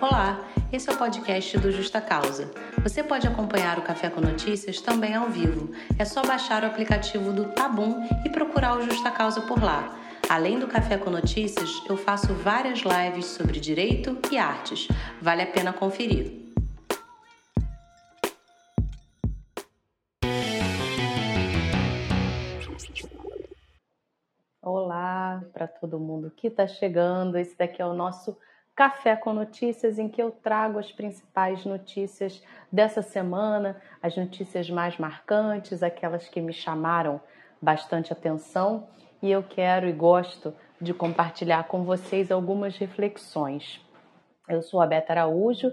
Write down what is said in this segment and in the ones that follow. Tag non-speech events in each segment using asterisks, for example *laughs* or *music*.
Olá, esse é o podcast do Justa Causa. Você pode acompanhar o Café com Notícias também ao vivo. É só baixar o aplicativo do Tabum e procurar o Justa Causa por lá. Além do Café com Notícias, eu faço várias lives sobre direito e artes. Vale a pena conferir. Olá para todo mundo que está chegando. Esse daqui é o nosso Café com Notícias, em que eu trago as principais notícias dessa semana, as notícias mais marcantes, aquelas que me chamaram bastante atenção, e eu quero e gosto de compartilhar com vocês algumas reflexões. Eu sou a Beta Araújo,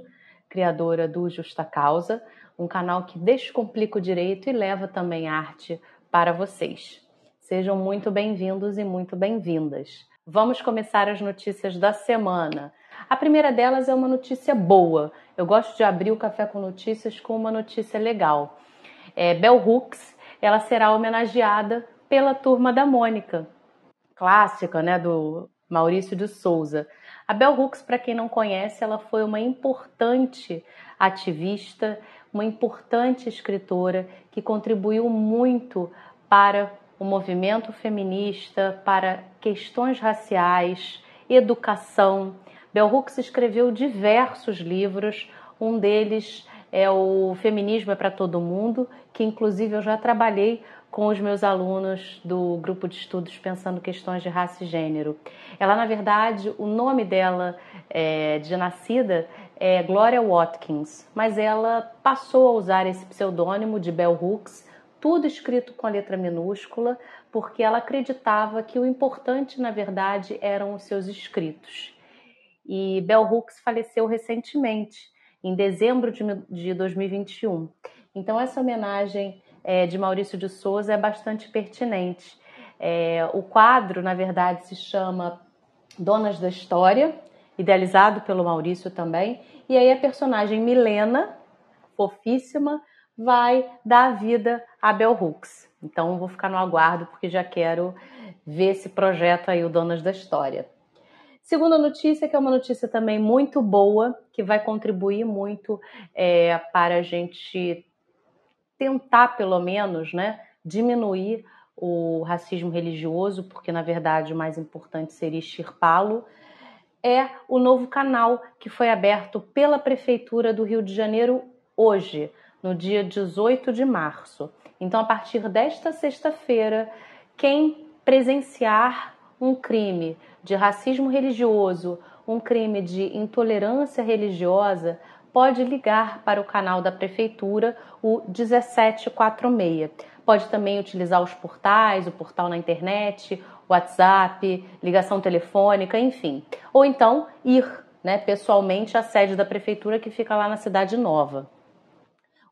criadora do Justa Causa, um canal que descomplica o direito e leva também arte para vocês. Sejam muito bem-vindos e muito bem-vindas. Vamos começar as notícias da semana. A primeira delas é uma notícia boa. Eu gosto de abrir o Café com Notícias com uma notícia legal. É, Bell Hooks ela será homenageada pela Turma da Mônica, clássica né, do Maurício de Souza. A Bell Hooks, para quem não conhece, ela foi uma importante ativista, uma importante escritora que contribuiu muito para o movimento feminista, para questões raciais, educação, Bell Hooks escreveu diversos livros, um deles é o Feminismo é para Todo Mundo, que inclusive eu já trabalhei com os meus alunos do grupo de estudos pensando questões de raça e gênero. Ela, na verdade, o nome dela é, de nascida é Gloria Watkins, mas ela passou a usar esse pseudônimo de Bell Hooks, tudo escrito com a letra minúscula, porque ela acreditava que o importante, na verdade, eram os seus escritos. E Bell Hooks faleceu recentemente, em dezembro de 2021. Então, essa homenagem é, de Maurício de Souza é bastante pertinente. É, o quadro, na verdade, se chama Donas da História, idealizado pelo Maurício também. E aí a personagem Milena, fofíssima, vai dar vida a Bell Hooks. Então vou ficar no aguardo porque já quero ver esse projeto aí, o Donas da História. Segunda notícia, que é uma notícia também muito boa, que vai contribuir muito é, para a gente tentar, pelo menos, né, diminuir o racismo religioso, porque na verdade o mais importante seria extirpá-lo, é o novo canal que foi aberto pela Prefeitura do Rio de Janeiro hoje, no dia 18 de março. Então, a partir desta sexta-feira, quem presenciar um crime de racismo religioso, um crime de intolerância religiosa, pode ligar para o canal da prefeitura, o 1746. Pode também utilizar os portais, o portal na internet, WhatsApp, ligação telefônica, enfim. Ou então ir né, pessoalmente à sede da prefeitura que fica lá na Cidade Nova.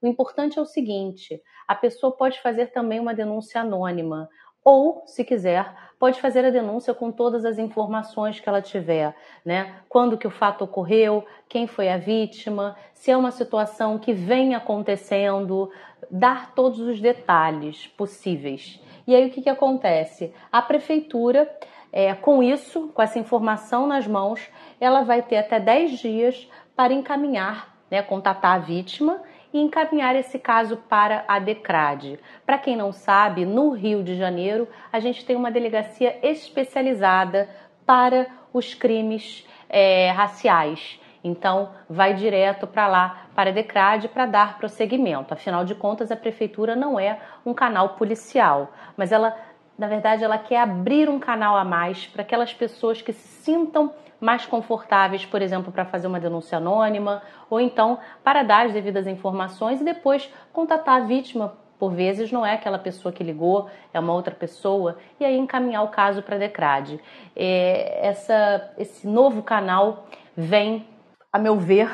O importante é o seguinte: a pessoa pode fazer também uma denúncia anônima ou, se quiser, pode fazer a denúncia com todas as informações que ela tiver, né? Quando que o fato ocorreu, quem foi a vítima, se é uma situação que vem acontecendo, dar todos os detalhes possíveis. E aí o que, que acontece? A prefeitura, é, com isso, com essa informação nas mãos, ela vai ter até 10 dias para encaminhar, né, contatar a vítima e encaminhar esse caso para a DECRAD. Para quem não sabe, no Rio de Janeiro, a gente tem uma delegacia especializada para os crimes é, raciais. Então, vai direto para lá, para a DECRAD, para dar prosseguimento. Afinal de contas, a prefeitura não é um canal policial, mas ela, na verdade, ela quer abrir um canal a mais para aquelas pessoas que se sintam mais confortáveis, por exemplo, para fazer uma denúncia anônima, ou então para dar as devidas informações e depois contatar a vítima. Por vezes não é aquela pessoa que ligou, é uma outra pessoa, e aí encaminhar o caso para a DECRAD. É, essa, esse novo canal vem, a meu ver,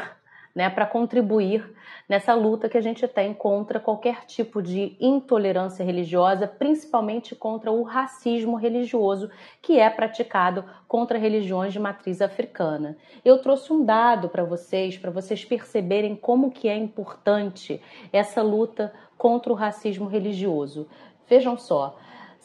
né, para contribuir nessa luta que a gente tem contra qualquer tipo de intolerância religiosa, principalmente contra o racismo religioso que é praticado contra religiões de matriz africana. Eu trouxe um dado para vocês, para vocês perceberem como que é importante essa luta contra o racismo religioso. Vejam só,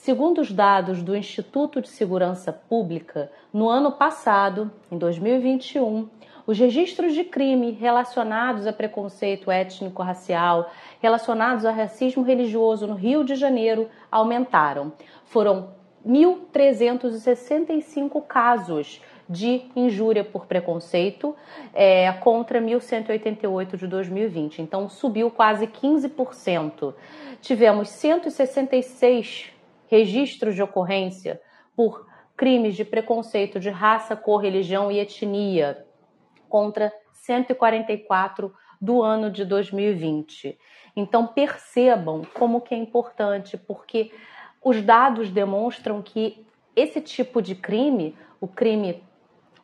Segundo os dados do Instituto de Segurança Pública, no ano passado, em 2021, Os registros de crime relacionados a preconceito étnico-racial, relacionados a racismo religioso no Rio de Janeiro, aumentaram. Foram 1.365 casos de injúria por preconceito é, contra 1.188 de 2020. Então, subiu quase 15%. Tivemos 166 registros de ocorrência por crimes de preconceito de raça, cor, religião e etnia, contra 144 do ano de 2020. Então percebam como que é importante, porque os dados demonstram que esse tipo de crime, o crime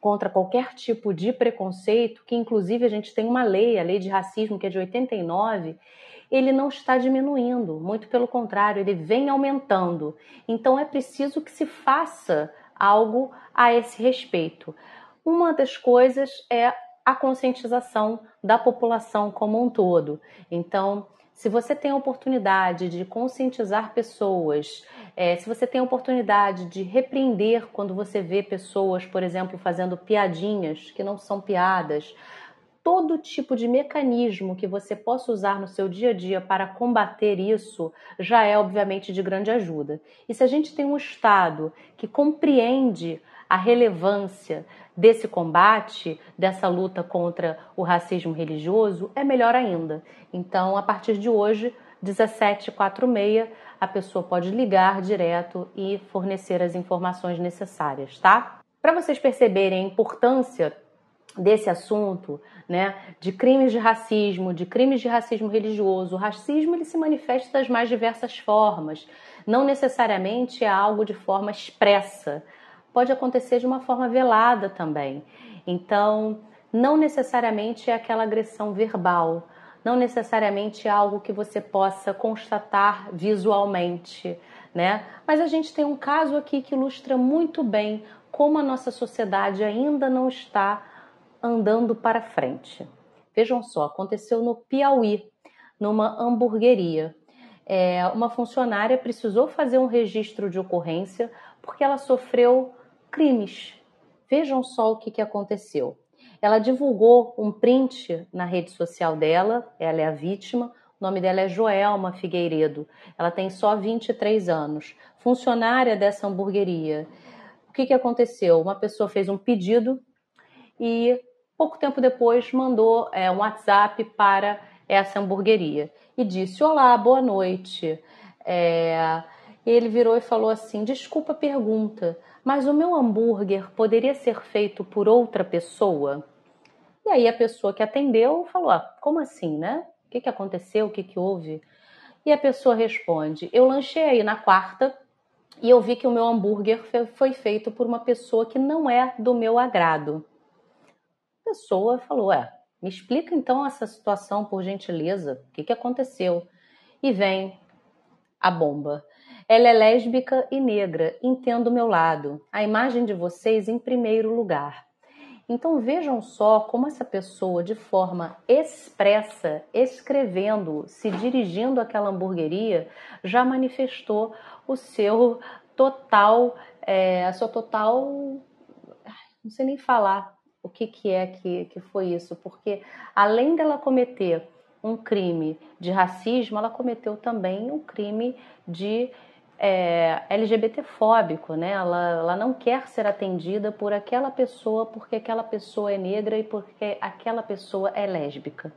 contra qualquer tipo de preconceito, que inclusive a gente tem uma lei, a lei de racismo, que é de 89, ele não está diminuindo, muito pelo contrário, ele vem aumentando. Então é preciso que se faça algo a esse respeito. Uma das coisas é a conscientização da população como um todo. Então, se você tem a oportunidade de conscientizar pessoas, é, se você tem a oportunidade de repreender quando você vê pessoas, por exemplo, fazendo piadinhas que não são piadas, todo tipo de mecanismo que você possa usar no seu dia a dia para combater isso já é, obviamente, de grande ajuda. E se a gente tem um Estado que compreende a relevância desse combate, dessa luta contra o racismo religioso, é melhor ainda. Então, a partir de hoje, 1746, a pessoa pode ligar direto e fornecer as informações necessárias, tá? Para vocês perceberem a importância desse assunto, né, de crimes de racismo, de crimes de racismo religioso. O racismo ele se manifesta das mais diversas formas, não necessariamente é algo de forma expressa. Pode acontecer de uma forma velada também. Então, não necessariamente é aquela agressão verbal, não necessariamente é algo que você possa constatar visualmente, né? Mas a gente tem um caso aqui que ilustra muito bem como a nossa sociedade ainda não está andando para frente. Vejam só, aconteceu no Piauí, numa hamburgueria. É, uma funcionária precisou fazer um registro de ocorrência porque ela sofreu crimes. Vejam só o que, que aconteceu. Ela divulgou um print na rede social dela, ela é a vítima, o nome dela é Joelma Figueiredo. Ela tem só 23 anos, funcionária dessa hamburgueria. O que, que aconteceu? Uma pessoa fez um pedido e pouco tempo depois mandou é, um WhatsApp para essa hamburgueria e disse: Olá, boa noite. É... Ele virou e falou assim: Desculpa a pergunta, mas o meu hambúrguer poderia ser feito por outra pessoa? E aí a pessoa que atendeu falou: ah, Como assim, né? O que, que aconteceu? O que, que houve? E a pessoa responde: Eu lanchei aí na quarta e eu vi que o meu hambúrguer foi feito por uma pessoa que não é do meu agrado pessoa falou: É, me explica então essa situação, por gentileza. O que, que aconteceu? E vem a bomba. Ela é lésbica e negra, entendo o meu lado. A imagem de vocês em primeiro lugar. Então vejam só como essa pessoa, de forma expressa, escrevendo, se dirigindo àquela hamburgueria, já manifestou o seu total, é, a sua total, não sei nem falar, o que, que é que, que foi isso, porque além dela cometer um crime de racismo, ela cometeu também um crime de é, LGBTfóbico, né? Ela, ela não quer ser atendida por aquela pessoa porque aquela pessoa é negra e porque aquela pessoa é lésbica.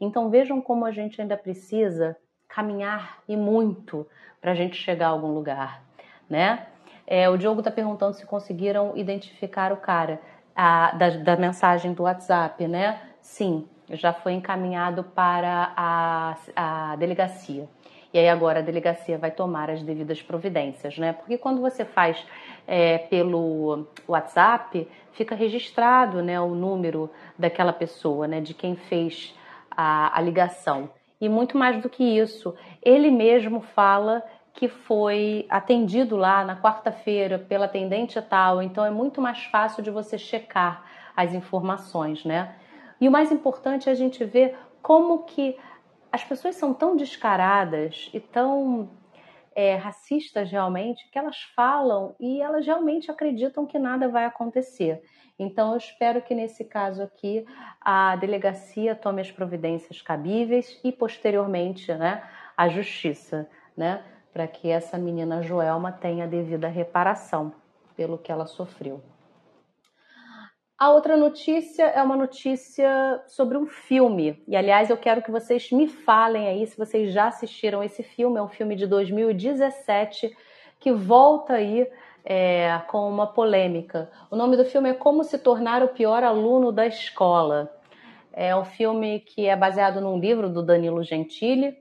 Então vejam como a gente ainda precisa caminhar e muito para a gente chegar a algum lugar, né? É, o Diogo está perguntando se conseguiram identificar o cara a, da, da mensagem do WhatsApp, né? Sim, já foi encaminhado para a, a delegacia. E aí agora a delegacia vai tomar as devidas providências, né? Porque quando você faz é, pelo WhatsApp, fica registrado né, o número daquela pessoa, né? De quem fez a, a ligação. E muito mais do que isso, ele mesmo fala que foi atendido lá na quarta-feira pela atendente tal, então é muito mais fácil de você checar as informações, né? E o mais importante é a gente ver como que as pessoas são tão descaradas e tão é, racistas realmente, que elas falam e elas realmente acreditam que nada vai acontecer. Então, eu espero que nesse caso aqui a delegacia tome as providências cabíveis e, posteriormente, né, a justiça, né, para que essa menina Joelma tenha a devida reparação pelo que ela sofreu. A outra notícia é uma notícia sobre um filme. E, aliás, eu quero que vocês me falem aí se vocês já assistiram esse filme. É um filme de 2017 que volta aí é, com uma polêmica. O nome do filme é Como se tornar o pior aluno da escola. É um filme que é baseado num livro do Danilo Gentili.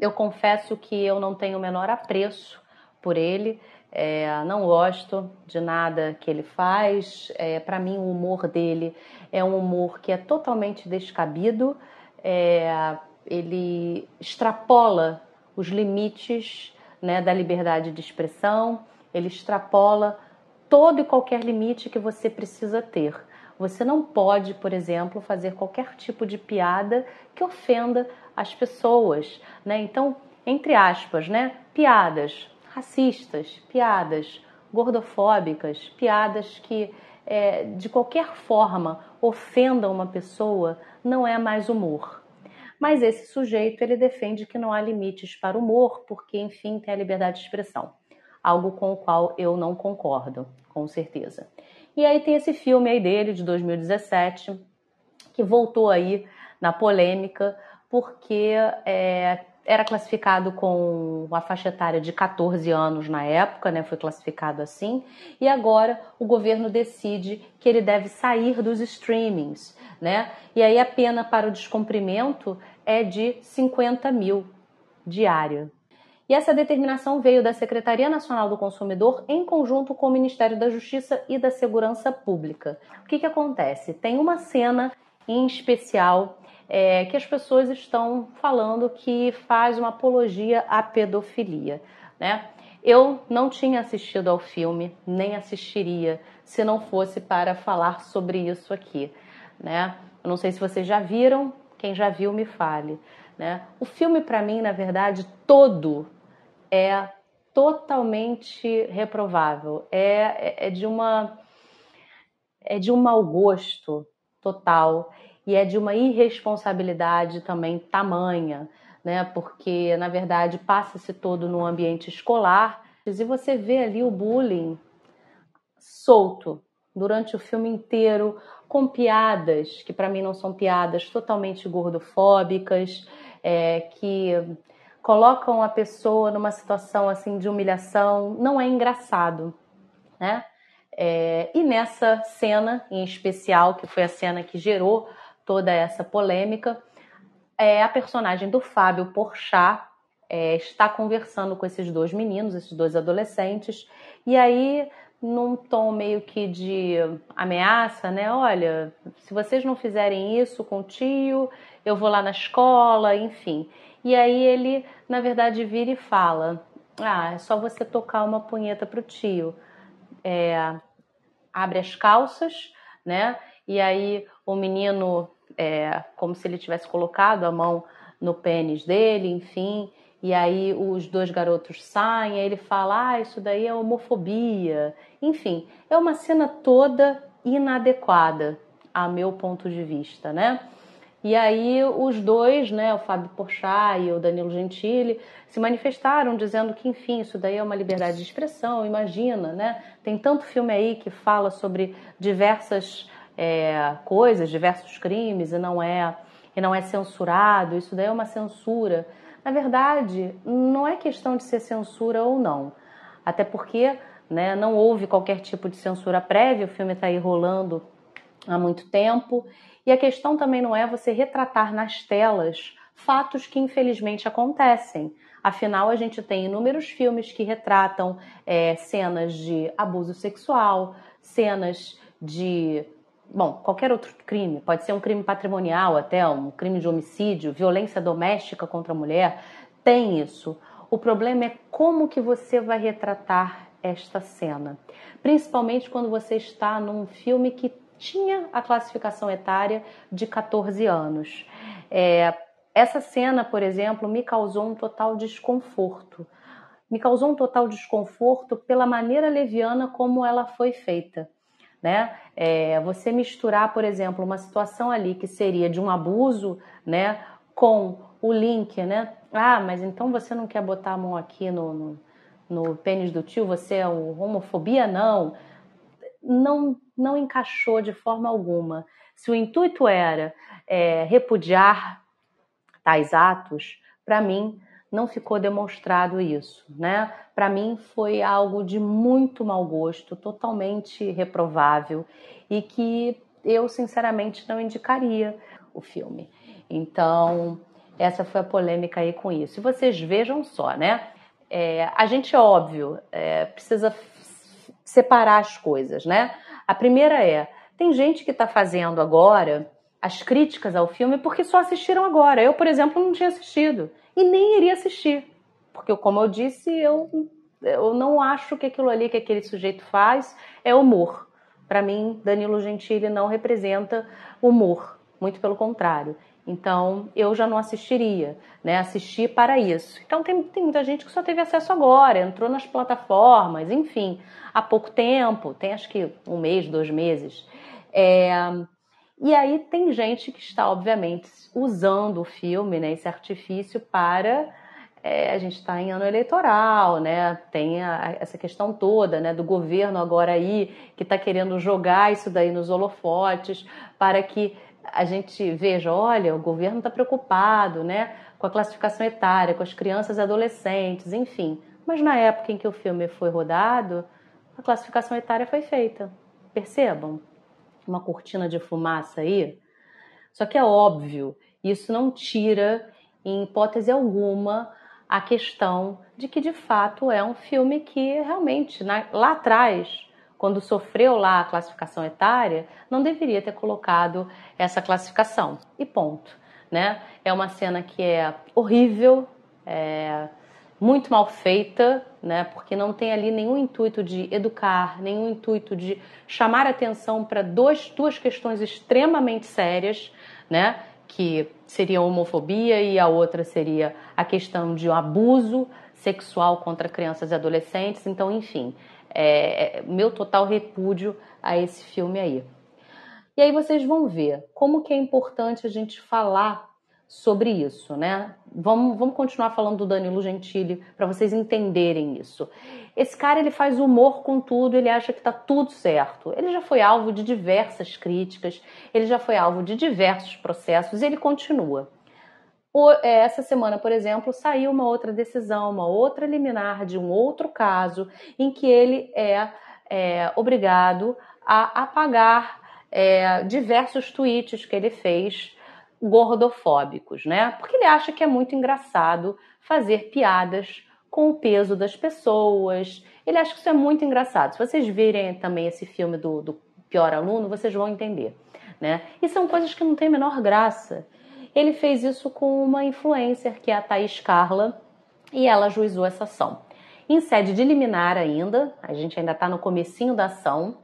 Eu confesso que eu não tenho o menor apreço por ele. É, não gosto de nada que ele faz. É, Para mim, o humor dele é um humor que é totalmente descabido. É, ele extrapola os limites né, da liberdade de expressão ele extrapola todo e qualquer limite que você precisa ter. Você não pode, por exemplo, fazer qualquer tipo de piada que ofenda as pessoas, né? Então, entre aspas, né? Piadas racistas, piadas gordofóbicas, piadas que é, de qualquer forma ofendam uma pessoa, não é mais humor. Mas esse sujeito ele defende que não há limites para o humor, porque enfim tem a liberdade de expressão algo com o qual eu não concordo, com certeza. E aí tem esse filme aí dele, de 2017, que voltou aí na polêmica, porque é, era classificado com a faixa etária de 14 anos na época, né? Foi classificado assim, e agora o governo decide que ele deve sair dos streamings, né? E aí a pena para o descumprimento é de 50 mil diária. E essa determinação veio da Secretaria Nacional do Consumidor em conjunto com o Ministério da Justiça e da Segurança Pública. O que, que acontece? Tem uma cena em especial é, que as pessoas estão falando que faz uma apologia à pedofilia, né? Eu não tinha assistido ao filme, nem assistiria se não fosse para falar sobre isso aqui, né? Eu não sei se vocês já viram, quem já viu me fale, né? O filme para mim, na verdade, todo é totalmente reprovável. É, é, é de uma é de um mau gosto total e é de uma irresponsabilidade também tamanha, né? Porque na verdade passa-se todo no ambiente escolar e você vê ali o bullying solto durante o filme inteiro com piadas que para mim não são piadas totalmente gordofóbicas, é, que colocam a pessoa numa situação assim de humilhação, não é engraçado, né? É, e nessa cena em especial, que foi a cena que gerou toda essa polêmica, é, a personagem do Fábio Porchat é, está conversando com esses dois meninos, esses dois adolescentes, e aí num tom meio que de ameaça, né? Olha, se vocês não fizerem isso com o tio, eu vou lá na escola, enfim. E aí ele, na verdade, vira e fala: Ah, é só você tocar uma punheta pro tio. É, abre as calças, né? E aí o menino, é, como se ele tivesse colocado a mão no pênis dele, enfim. E aí os dois garotos saem, aí ele fala: Ah, isso daí é homofobia. Enfim, é uma cena toda inadequada, a meu ponto de vista, né? E aí os dois, né, o Fábio Porchat e o Danilo Gentili, se manifestaram dizendo que, enfim, isso daí é uma liberdade de expressão, imagina, né? Tem tanto filme aí que fala sobre diversas é, coisas, diversos crimes e não é e não é censurado, isso daí é uma censura. Na verdade, não é questão de ser censura ou não. Até porque né, não houve qualquer tipo de censura prévia, o filme está aí rolando há muito tempo e a questão também não é você retratar nas telas fatos que infelizmente acontecem. Afinal, a gente tem inúmeros filmes que retratam é, cenas de abuso sexual, cenas de. Bom, qualquer outro crime, pode ser um crime patrimonial, até um crime de homicídio, violência doméstica contra a mulher, tem isso. O problema é como que você vai retratar esta cena, principalmente quando você está num filme que tinha a classificação etária de 14 anos. É, essa cena, por exemplo, me causou um total desconforto. me causou um total desconforto pela maneira leviana como ela foi feita. Né? É, você misturar, por exemplo, uma situação ali que seria de um abuso, né, com o link, né? Ah, mas então você não quer botar a mão aqui no, no, no pênis do tio? Você é homofobia? Não. Não, não encaixou de forma alguma. Se o intuito era é, repudiar tais atos, para mim não ficou demonstrado isso, né? Para mim foi algo de muito mau gosto, totalmente reprovável e que eu sinceramente não indicaria o filme. Então, essa foi a polêmica aí com isso. E vocês vejam só, né? É, a gente, é óbvio, é, precisa separar as coisas, né? A primeira é, tem gente que está fazendo agora as críticas ao filme porque só assistiram agora. Eu, por exemplo, não tinha assistido e nem iria assistir, porque, como eu disse, eu, eu não acho que aquilo ali que aquele sujeito faz é humor. Para mim, Danilo Gentili não representa humor, muito pelo contrário. Então, eu já não assistiria, né? Assisti para isso. Então, tem, tem muita gente que só teve acesso agora, entrou nas plataformas, enfim, há pouco tempo, tem acho que um mês, dois meses. É, e aí tem gente que está, obviamente, usando o filme, né, esse artifício para é, a gente está em ano eleitoral, né? Tem a, essa questão toda, né, do governo agora aí que está querendo jogar isso daí nos holofotes para que a gente veja, olha, o governo está preocupado, né, com a classificação etária, com as crianças e adolescentes, enfim. Mas na época em que o filme foi rodado, a classificação etária foi feita. Percebam? Uma cortina de fumaça aí. Só que é óbvio, isso não tira, em hipótese alguma, a questão de que de fato é um filme que realmente, lá atrás, quando sofreu lá a classificação etária, não deveria ter colocado essa classificação. E ponto. Né? É uma cena que é horrível, é muito mal feita, né? porque não tem ali nenhum intuito de educar, nenhum intuito de chamar atenção para duas questões extremamente sérias, né? que seria a homofobia e a outra seria a questão de um abuso sexual contra crianças e adolescentes. Então, enfim, é, é, meu total repúdio a esse filme aí. E aí vocês vão ver como que é importante a gente falar sobre isso, né? Vamos, vamos continuar falando do Danilo Gentili para vocês entenderem isso. Esse cara ele faz humor com tudo, ele acha que está tudo certo. Ele já foi alvo de diversas críticas, ele já foi alvo de diversos processos e ele continua. É, essa semana, por exemplo, saiu uma outra decisão, uma outra liminar de um outro caso em que ele é, é obrigado a apagar é, diversos tweets que ele fez gordofóbicos, né? Porque ele acha que é muito engraçado fazer piadas com o peso das pessoas. Ele acha que isso é muito engraçado. Se vocês virem também esse filme do, do Pior Aluno, vocês vão entender, né? E são coisas que não têm a menor graça. Ele fez isso com uma influencer, que é a Thaís Carla, e ela juizou essa ação. Em sede de liminar ainda, a gente ainda está no comecinho da ação,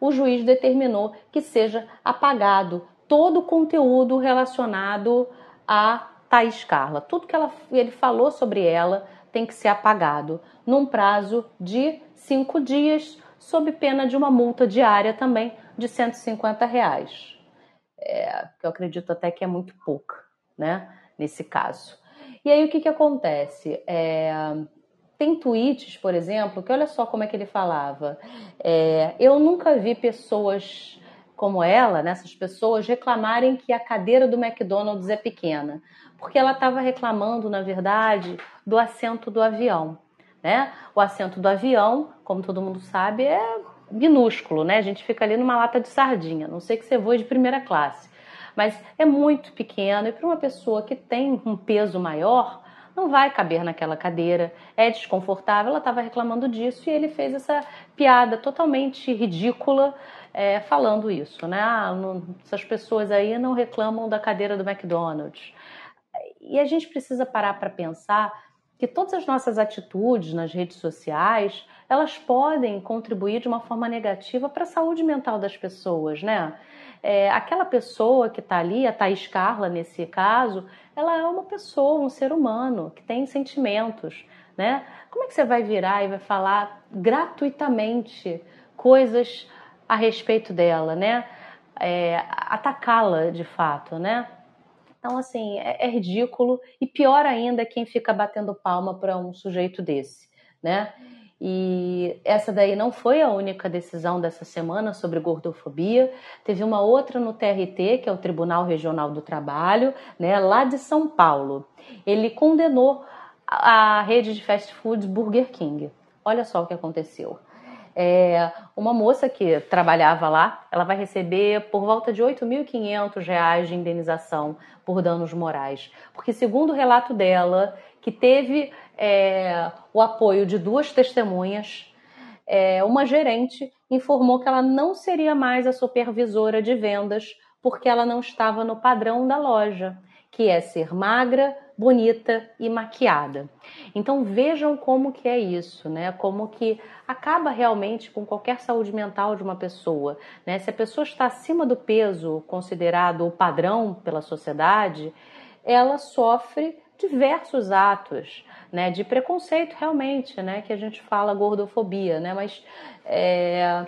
o juiz determinou que seja apagado todo o conteúdo relacionado a Thaís Carla. Tudo que ela, ele falou sobre ela tem que ser apagado num prazo de cinco dias, sob pena de uma multa diária também de 150 reais é, eu acredito até que é muito pouca, né? Nesse caso. E aí o que, que acontece? É, tem tweets, por exemplo, que olha só como é que ele falava. É, eu nunca vi pessoas como ela, né, essas pessoas, reclamarem que a cadeira do McDonald's é pequena. Porque ela estava reclamando, na verdade, do assento do avião. Né? O assento do avião, como todo mundo sabe, é minúsculo, né? A gente fica ali numa lata de sardinha, não sei que você voe de primeira classe. Mas é muito pequeno e para uma pessoa que tem um peso maior, não vai caber naquela cadeira, é desconfortável. Ela estava reclamando disso e ele fez essa piada totalmente ridícula é, falando isso, né? Ah, não, essas pessoas aí não reclamam da cadeira do McDonald's. E a gente precisa parar para pensar que todas as nossas atitudes nas redes sociais elas podem contribuir de uma forma negativa para a saúde mental das pessoas, né? É, aquela pessoa que está ali, a Thaís Carla nesse caso, ela é uma pessoa, um ser humano que tem sentimentos. né? Como é que você vai virar e vai falar gratuitamente coisas a respeito dela, né? É, atacá-la de fato, né? Então, assim, é, é, ridículo e pior ainda é quem fica batendo palma para um sujeito desse, né? E essa daí não foi a única decisão dessa semana sobre gordofobia. Teve uma outra no TRT, que é o Tribunal Regional do Trabalho, né, lá de São Paulo. Ele condenou a rede de fast foods Burger King. Olha só o que aconteceu. É, uma moça que trabalhava lá, ela vai receber por volta de R$ 8.500 de indenização por danos morais. Porque, segundo o relato dela, que teve é, o apoio de duas testemunhas, é, uma gerente informou que ela não seria mais a supervisora de vendas porque ela não estava no padrão da loja, que é ser magra, bonita e maquiada. Então vejam como que é isso, né? Como que acaba realmente com qualquer saúde mental de uma pessoa, né? Se a pessoa está acima do peso considerado o padrão pela sociedade, ela sofre diversos atos, né, de preconceito realmente, né, que a gente fala gordofobia, né, mas é,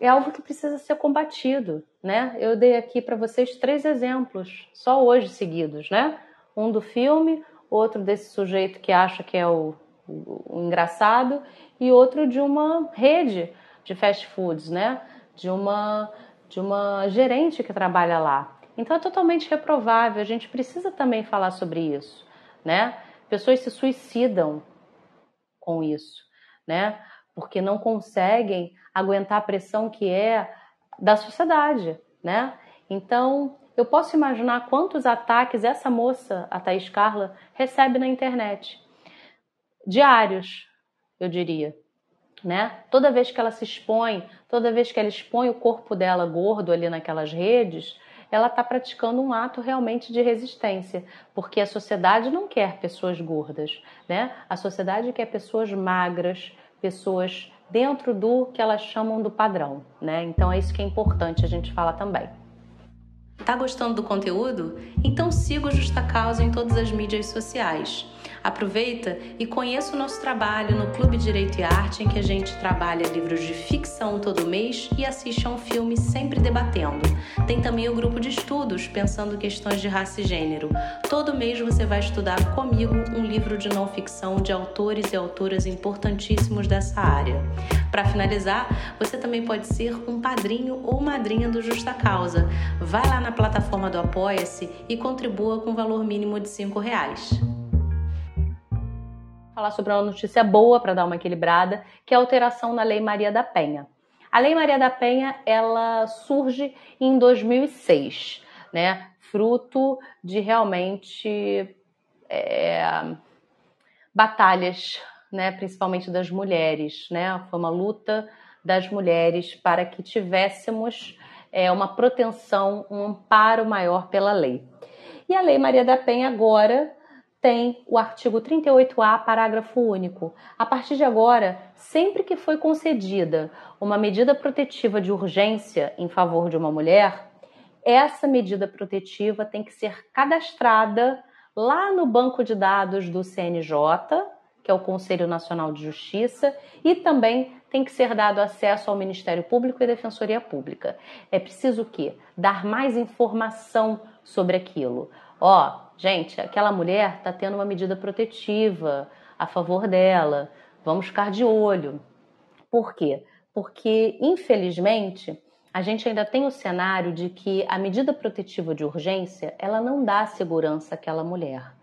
é algo que precisa ser combatido, né? Eu dei aqui para vocês três exemplos, só hoje seguidos, né? Um do filme, outro desse sujeito que acha que é o, o, o engraçado e outro de uma rede de fast foods, né? De uma de uma gerente que trabalha lá. Então é totalmente reprovável. A gente precisa também falar sobre isso, né? Pessoas se suicidam com isso, né? Porque não conseguem aguentar a pressão que é da sociedade, né? Então, eu posso imaginar quantos ataques essa moça, a Thaís Carla, recebe na internet. Diários, eu diria. Né? Toda vez que ela se expõe, toda vez que ela expõe o corpo dela gordo ali naquelas redes, ela está praticando um ato realmente de resistência, porque a sociedade não quer pessoas gordas, né? A sociedade quer pessoas magras, pessoas dentro do que elas chamam do padrão, né? Então é isso que é importante a gente falar também. Tá gostando do conteúdo? Então siga o Justa Causa em todas as mídias sociais. Aproveita e conheça o nosso trabalho no Clube Direito e Arte, em que a gente trabalha livros de ficção todo mês e assiste a um filme sempre debatendo. Tem também o grupo de estudos, pensando questões de raça e gênero. Todo mês você vai estudar comigo um livro de não ficção de autores e autoras importantíssimos dessa área. Para finalizar, você também pode ser um padrinho ou madrinha do Justa Causa. Vai lá na plataforma do Apoia-se e contribua com valor mínimo de R$ reais falar sobre uma notícia boa para dar uma equilibrada, que é a alteração na Lei Maria da Penha. A Lei Maria da Penha, ela surge em 2006, né? Fruto de realmente é, batalhas, né? Principalmente das mulheres, né? Foi uma luta das mulheres para que tivéssemos é, uma proteção, um amparo maior pela lei. E a Lei Maria da Penha agora tem o artigo 38A, parágrafo único. A partir de agora, sempre que foi concedida uma medida protetiva de urgência em favor de uma mulher, essa medida protetiva tem que ser cadastrada lá no banco de dados do CNJ, que é o Conselho Nacional de Justiça, e também tem que ser dado acesso ao Ministério Público e Defensoria Pública. É preciso o quê? Dar mais informação sobre aquilo. Ó, gente, aquela mulher está tendo uma medida protetiva a favor dela. Vamos ficar de olho. Por quê? Porque, infelizmente, a gente ainda tem o cenário de que a medida protetiva de urgência ela não dá segurança àquela mulher.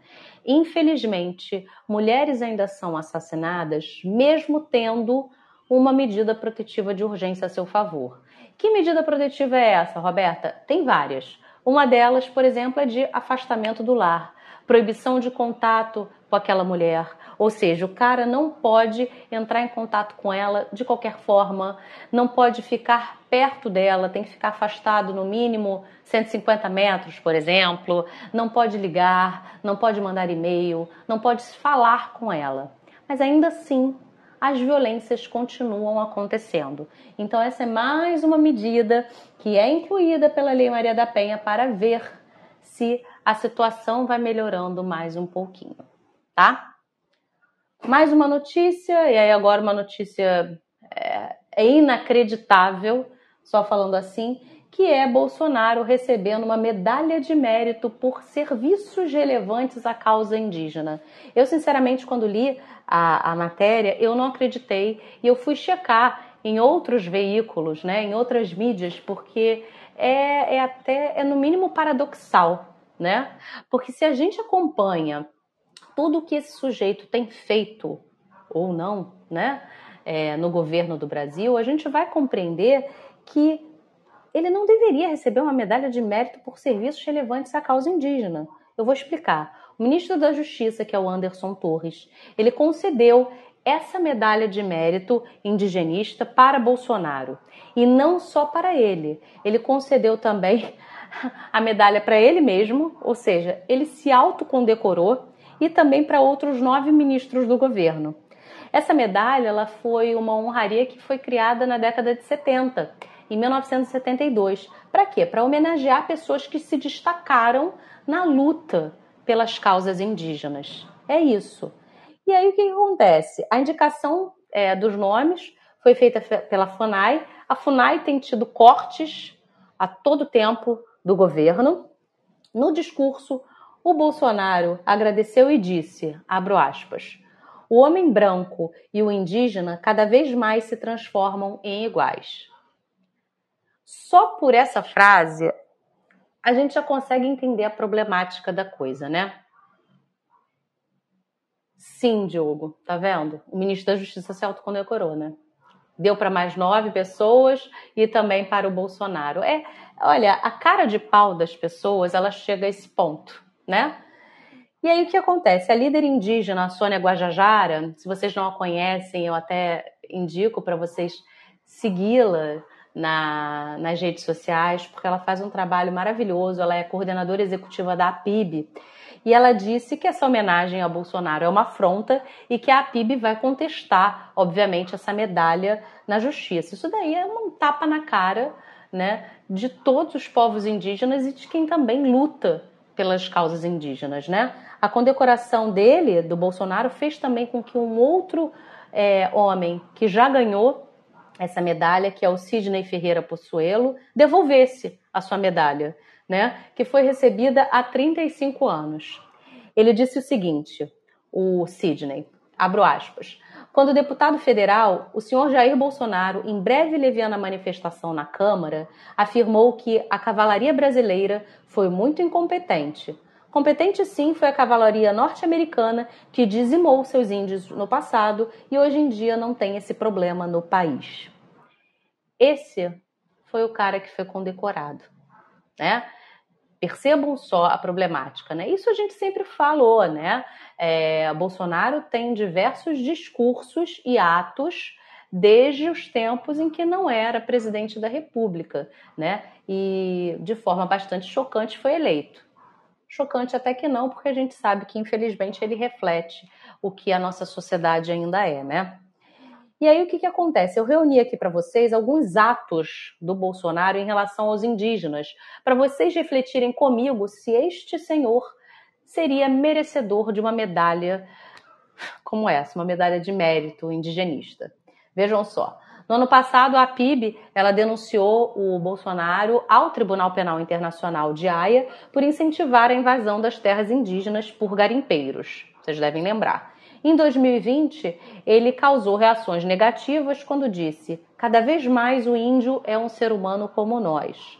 Infelizmente, mulheres ainda são assassinadas mesmo tendo uma medida protetiva de urgência a seu favor. Que medida protetiva é essa, Roberta? Tem várias. Uma delas, por exemplo, é de afastamento do lar, proibição de contato com aquela mulher. Ou seja, o cara não pode entrar em contato com ela de qualquer forma, não pode ficar perto dela, tem que ficar afastado no mínimo 150 metros, por exemplo, não pode ligar, não pode mandar e-mail, não pode falar com ela. Mas ainda assim, as violências continuam acontecendo. Então, essa é mais uma medida que é incluída pela Lei Maria da Penha para ver se a situação vai melhorando mais um pouquinho, tá? Mais uma notícia, e aí agora uma notícia é, é inacreditável, só falando assim, que é Bolsonaro recebendo uma medalha de mérito por serviços relevantes à causa indígena. Eu, sinceramente, quando li a, a matéria, eu não acreditei e eu fui checar em outros veículos, né, em outras mídias, porque é, é até, é no mínimo paradoxal, né? Porque se a gente acompanha tudo que esse sujeito tem feito ou não, né, é, no governo do Brasil, a gente vai compreender que ele não deveria receber uma medalha de mérito por serviços relevantes à causa indígena. Eu vou explicar. O ministro da Justiça, que é o Anderson Torres, ele concedeu essa medalha de mérito indigenista para Bolsonaro. E não só para ele. Ele concedeu também *laughs* a medalha para ele mesmo, ou seja, ele se autocondecorou e também para outros nove ministros do governo. Essa medalha ela foi uma honraria que foi criada na década de 70 em 1972. Para quê? Para homenagear pessoas que se destacaram na luta pelas causas indígenas. É isso. E aí o que acontece? A indicação é, dos nomes foi feita pela FUNAI. A FUNAI tem tido cortes a todo tempo do governo. No discurso, o Bolsonaro agradeceu e disse, abro aspas, o homem branco e o indígena cada vez mais se transformam em iguais. Só por essa frase a gente já consegue entender a problemática da coisa, né? Sim, Diogo, tá vendo? O ministro da Justiça se autocondecorou, né? Deu para mais nove pessoas e também para o Bolsonaro. É, olha, a cara de pau das pessoas, ela chega a esse ponto, né? E aí o que acontece? A líder indígena, a Sônia Guajajara, se vocês não a conhecem, eu até indico para vocês segui-la na, nas redes sociais, porque ela faz um trabalho maravilhoso. Ela é coordenadora executiva da APIB. E ela disse que essa homenagem a Bolsonaro é uma afronta e que a APIB vai contestar, obviamente, essa medalha na justiça. Isso daí é um tapa na cara né, de todos os povos indígenas e de quem também luta pelas causas indígenas. Né? A condecoração dele, do Bolsonaro, fez também com que um outro é, homem que já ganhou essa medalha, que é o Sidney Ferreira Possuelo, devolvesse a sua medalha, né, que foi recebida há 35 anos. Ele disse o seguinte, o Sidney, abro aspas, quando deputado federal, o senhor Jair Bolsonaro, em breve leviana manifestação na Câmara, afirmou que a cavalaria brasileira foi muito incompetente. Competente sim foi a cavalaria norte-americana que dizimou seus índios no passado e hoje em dia não tem esse problema no país. Esse foi o cara que foi condecorado, né? Percebam só a problemática, né? Isso a gente sempre falou, né? É, Bolsonaro tem diversos discursos e atos desde os tempos em que não era presidente da República, né? E de forma bastante chocante foi eleito. Chocante até que não, porque a gente sabe que infelizmente ele reflete o que a nossa sociedade ainda é, né? E aí o que, que acontece? Eu reuni aqui para vocês alguns atos do Bolsonaro em relação aos indígenas, para vocês refletirem comigo se este senhor seria merecedor de uma medalha como essa, uma medalha de mérito indigenista. Vejam só. No ano passado, a PIB ela denunciou o Bolsonaro ao Tribunal Penal Internacional de Haia por incentivar a invasão das terras indígenas por garimpeiros. Vocês devem lembrar. Em 2020, ele causou reações negativas quando disse: cada vez mais o índio é um ser humano como nós.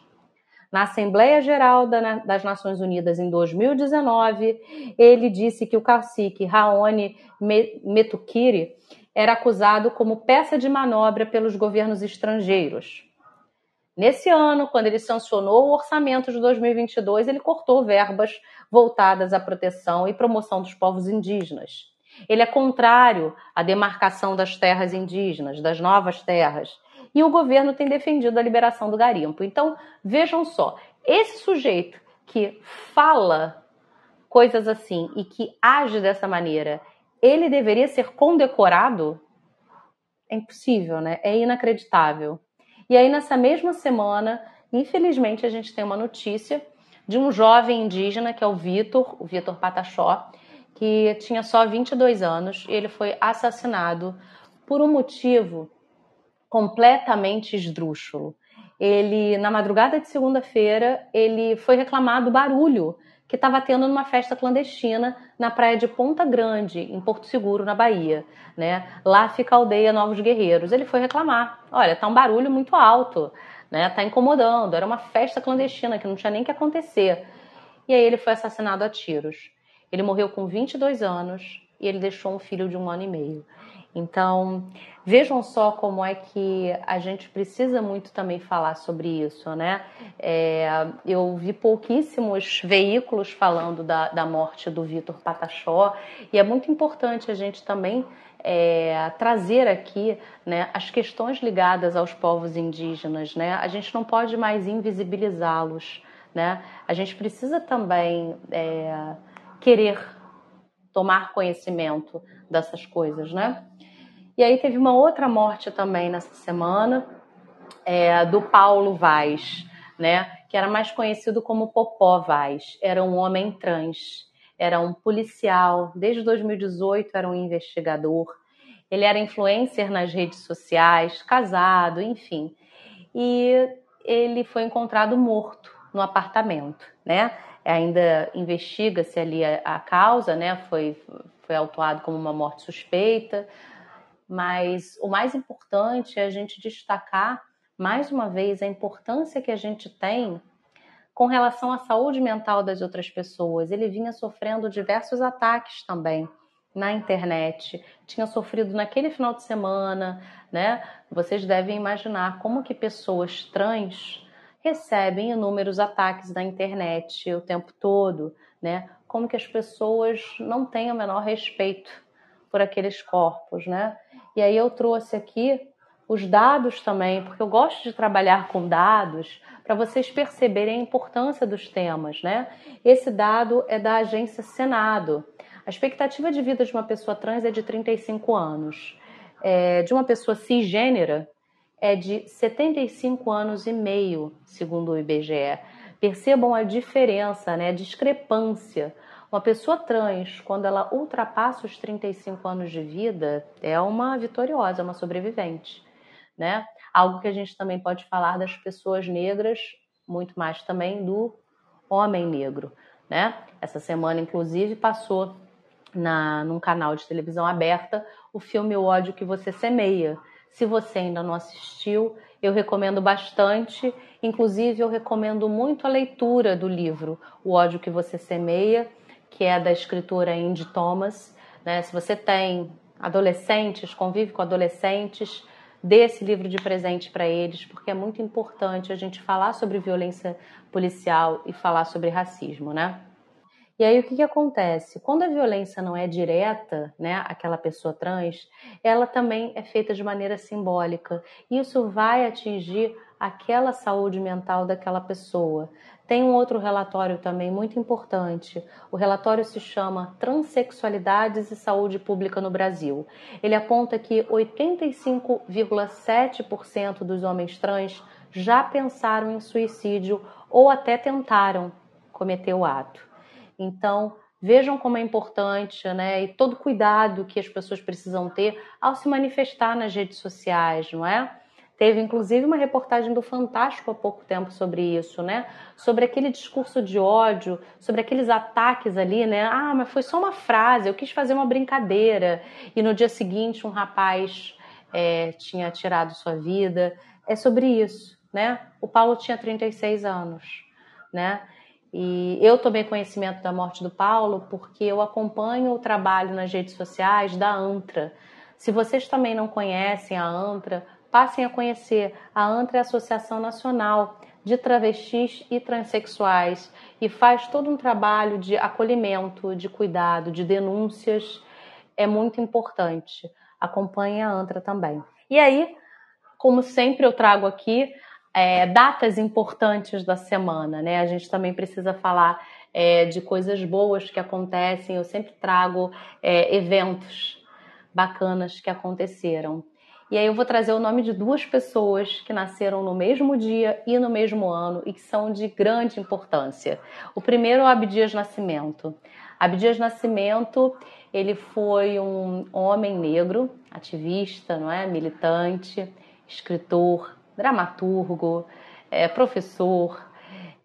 Na Assembleia Geral das Nações Unidas em 2019, ele disse que o cacique Raoni Metukiri era acusado como peça de manobra pelos governos estrangeiros. Nesse ano, quando ele sancionou o orçamento de 2022, ele cortou verbas voltadas à proteção e promoção dos povos indígenas. Ele é contrário à demarcação das terras indígenas, das novas terras. E o governo tem defendido a liberação do garimpo. Então, vejam só, esse sujeito que fala coisas assim e que age dessa maneira, ele deveria ser condecorado? É impossível, né? É inacreditável. E aí, nessa mesma semana, infelizmente, a gente tem uma notícia de um jovem indígena, que é o Vitor, o Vitor Pataxó, que tinha só 22 anos e ele foi assassinado por um motivo completamente esdrúxulo. Ele, na madrugada de segunda-feira, ele foi reclamar do barulho que estava tendo numa festa clandestina na praia de Ponta Grande, em Porto Seguro, na Bahia. Né? Lá fica a aldeia Novos Guerreiros. Ele foi reclamar: olha, tá um barulho muito alto, né? Tá incomodando. Era uma festa clandestina que não tinha nem que acontecer. E aí ele foi assassinado a tiros. Ele morreu com 22 anos e ele deixou um filho de um ano e meio. Então, vejam só como é que a gente precisa muito também falar sobre isso, né? É, eu vi pouquíssimos veículos falando da, da morte do Vitor Patachó e é muito importante a gente também é, trazer aqui né, as questões ligadas aos povos indígenas, né? A gente não pode mais invisibilizá-los, né? A gente precisa também é, querer tomar conhecimento dessas coisas, né? E aí teve uma outra morte também nessa semana, é, do Paulo Vaz, né? Que era mais conhecido como Popó Vaz. Era um homem trans, era um policial, desde 2018 era um investigador. Ele era influencer nas redes sociais, casado, enfim. E ele foi encontrado morto no apartamento, né? Ainda investiga-se ali a, a, causa, né? Foi, foi autuado como uma morte suspeita, mas o mais importante é a gente destacar, mais uma vez, a importância que a gente tem com relação à saúde mental das outras pessoas. Ele vinha sofrendo diversos ataques também na internet, tinha sofrido naquele final de semana, né? Vocês devem imaginar como que pessoas trans recebem inúmeros ataques na internet o tempo todo, né? Como que as pessoas não têm o menor respeito por aqueles corpos, né? E aí eu trouxe aqui os dados também, porque eu gosto de trabalhar com dados para vocês perceberem a importância dos temas, né? Esse dado é da agência Senado. A expectativa de vida de uma pessoa trans é de 35 anos. É, de uma pessoa cisgênera é de 75 anos e meio, segundo o IBGE. Percebam a diferença, né, a discrepância uma pessoa trans, quando ela ultrapassa os 35 anos de vida, é uma vitoriosa, uma sobrevivente, né? Algo que a gente também pode falar das pessoas negras, muito mais também do homem negro, né? Essa semana, inclusive, passou na, num canal de televisão aberta o filme O Ódio que Você Semeia. Se você ainda não assistiu, eu recomendo bastante. Inclusive, eu recomendo muito a leitura do livro O Ódio que Você Semeia que é da escritora Indy Thomas. Né? Se você tem adolescentes, convive com adolescentes, dê esse livro de presente para eles, porque é muito importante a gente falar sobre violência policial e falar sobre racismo, né? E aí o que, que acontece? Quando a violência não é direta, né, aquela pessoa trans, ela também é feita de maneira simbólica. Isso vai atingir aquela saúde mental daquela pessoa. Tem um outro relatório também muito importante. O relatório se chama Transsexualidades e Saúde Pública no Brasil. Ele aponta que 85,7% dos homens trans já pensaram em suicídio ou até tentaram cometer o ato. Então, vejam como é importante, né? E todo cuidado que as pessoas precisam ter ao se manifestar nas redes sociais, não é? Teve inclusive uma reportagem do Fantástico há pouco tempo sobre isso, né? Sobre aquele discurso de ódio, sobre aqueles ataques ali, né? Ah, mas foi só uma frase, eu quis fazer uma brincadeira. E no dia seguinte um rapaz é, tinha tirado sua vida. É sobre isso, né? O Paulo tinha 36 anos, né? E eu tomei conhecimento da morte do Paulo porque eu acompanho o trabalho nas redes sociais da ANTRA. Se vocês também não conhecem a ANTRA, passem a conhecer. A ANTRA é a Associação Nacional de Travestis e Transsexuais e faz todo um trabalho de acolhimento, de cuidado, de denúncias. É muito importante. Acompanhe a ANTRA também. E aí, como sempre, eu trago aqui é, datas importantes da semana, né? A gente também precisa falar é, de coisas boas que acontecem. Eu sempre trago é, eventos bacanas que aconteceram. E aí eu vou trazer o nome de duas pessoas que nasceram no mesmo dia e no mesmo ano e que são de grande importância. O primeiro é o Abdias Nascimento. Abdias Nascimento, ele foi um homem negro, ativista, não é, militante, escritor, dramaturgo, é, professor.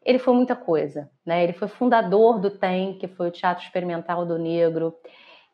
Ele foi muita coisa, né? Ele foi fundador do TEM, que foi o Teatro Experimental do Negro.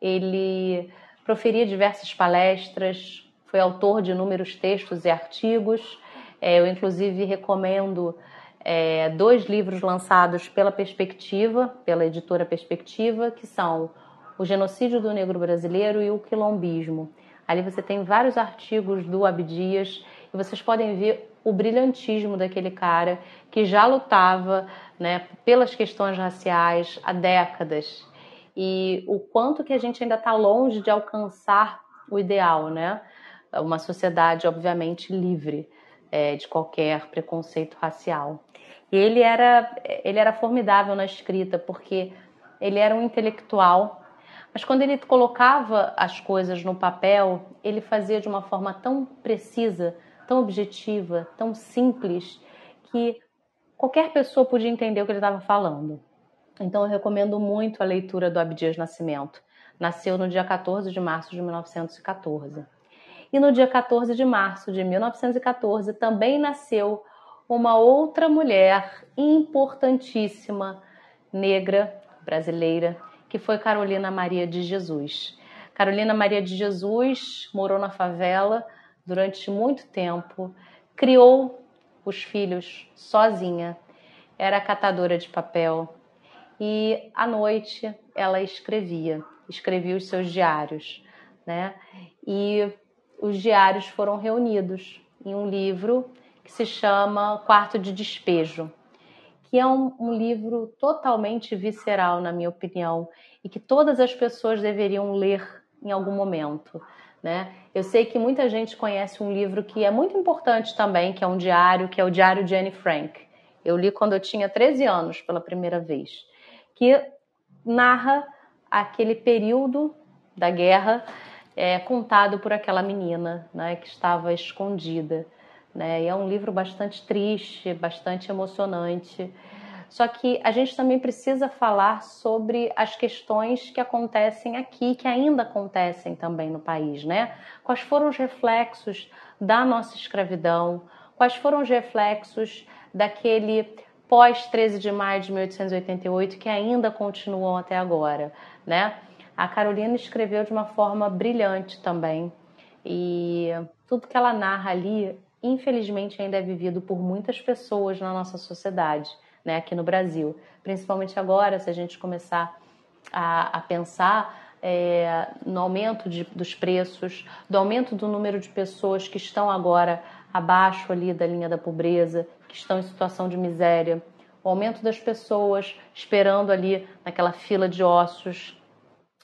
Ele proferia diversas palestras, foi autor de inúmeros textos e artigos. É, eu, inclusive, recomendo é, dois livros lançados pela Perspectiva, pela editora Perspectiva, que são O Genocídio do Negro Brasileiro e O Quilombismo. Ali você tem vários artigos do Abdias e vocês podem ver o brilhantismo daquele cara que já lutava né, pelas questões raciais há décadas e o quanto que a gente ainda está longe de alcançar o ideal, né? Uma sociedade, obviamente, livre é, de qualquer preconceito racial. E ele era, ele era formidável na escrita, porque ele era um intelectual, mas quando ele colocava as coisas no papel, ele fazia de uma forma tão precisa, tão objetiva, tão simples, que qualquer pessoa podia entender o que ele estava falando. Então eu recomendo muito a leitura do Abdias Nascimento. Nasceu no dia 14 de março de 1914. E no dia 14 de março de 1914 também nasceu uma outra mulher importantíssima, negra, brasileira, que foi Carolina Maria de Jesus. Carolina Maria de Jesus morou na favela durante muito tempo, criou os filhos sozinha, era catadora de papel e à noite ela escrevia, escrevia os seus diários, né? E os diários foram reunidos em um livro que se chama Quarto de Despejo, que é um, um, livro totalmente visceral, na minha opinião, e que todas as pessoas deveriam ler em algum momento. Né? Eu sei que muita gente conhece um livro que é muito importante também, que é um diário, que é o Diário de Anne Frank. Eu li quando eu tinha 13 anos pela primeira vez, que narra aquele período da guerra é, contado por aquela menina né, que estava escondida. Né? E é um livro bastante triste, bastante emocionante. Só que a gente também precisa falar sobre as questões que acontecem aqui, que ainda acontecem também no país, né? Quais foram os reflexos da nossa escravidão? Quais foram os reflexos daquele pós 13 de maio de 1888 que ainda continuam até agora, né? A Carolina escreveu de uma forma brilhante também. E tudo que ela narra ali, infelizmente, ainda é vivido por muitas pessoas na nossa sociedade, né, aqui no Brasil. Principalmente agora, se a gente começar a, a pensar é, no aumento de, dos preços, do aumento do número de pessoas que estão agora abaixo ali da linha da pobreza, que estão em situação de miséria, o aumento das pessoas esperando ali naquela fila de ossos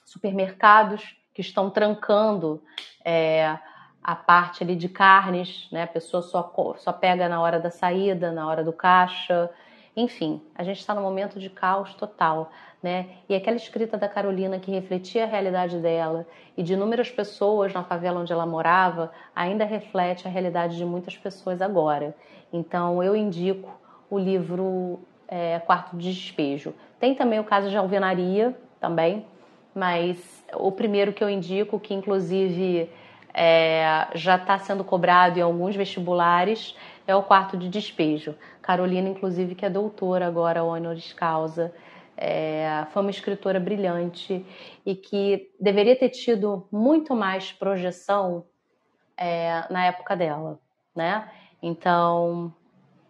supermercados que estão trancando é, a parte ali de carnes, né? A pessoa só, só pega na hora da saída, na hora do caixa. Enfim, a gente está num momento de caos total, né? E aquela escrita da Carolina que refletia a realidade dela e de inúmeras pessoas na favela onde ela morava ainda reflete a realidade de muitas pessoas agora. Então, eu indico o livro é, Quarto de Despejo. Tem também o caso de alvenaria, também, mas o primeiro que eu indico, que inclusive é, já está sendo cobrado em alguns vestibulares, é o quarto de despejo. Carolina, inclusive, que é doutora agora, honoris causa, é, foi uma escritora brilhante e que deveria ter tido muito mais projeção é, na época dela, né? Então,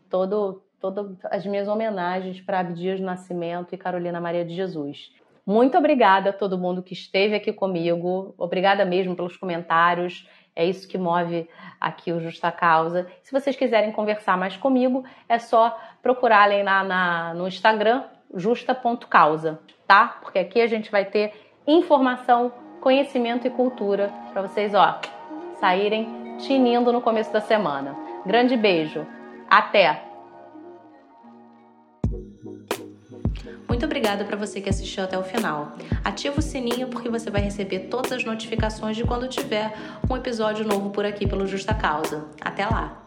todo, todas as minhas homenagens para Abdias Nascimento e Carolina Maria de Jesus. Muito obrigada a todo mundo que esteve aqui comigo. Obrigada mesmo pelos comentários. É isso que move aqui o Justa Causa. Se vocês quiserem conversar mais comigo, é só procurarem lá na, no Instagram, justa.causa, tá? Porque aqui a gente vai ter informação, conhecimento e cultura para vocês, ó, saírem tinindo no começo da semana. Grande beijo. Até! Muito obrigada para você que assistiu até o final. Ativa o sininho porque você vai receber todas as notificações de quando tiver um episódio novo por aqui pelo Justa Causa. Até lá!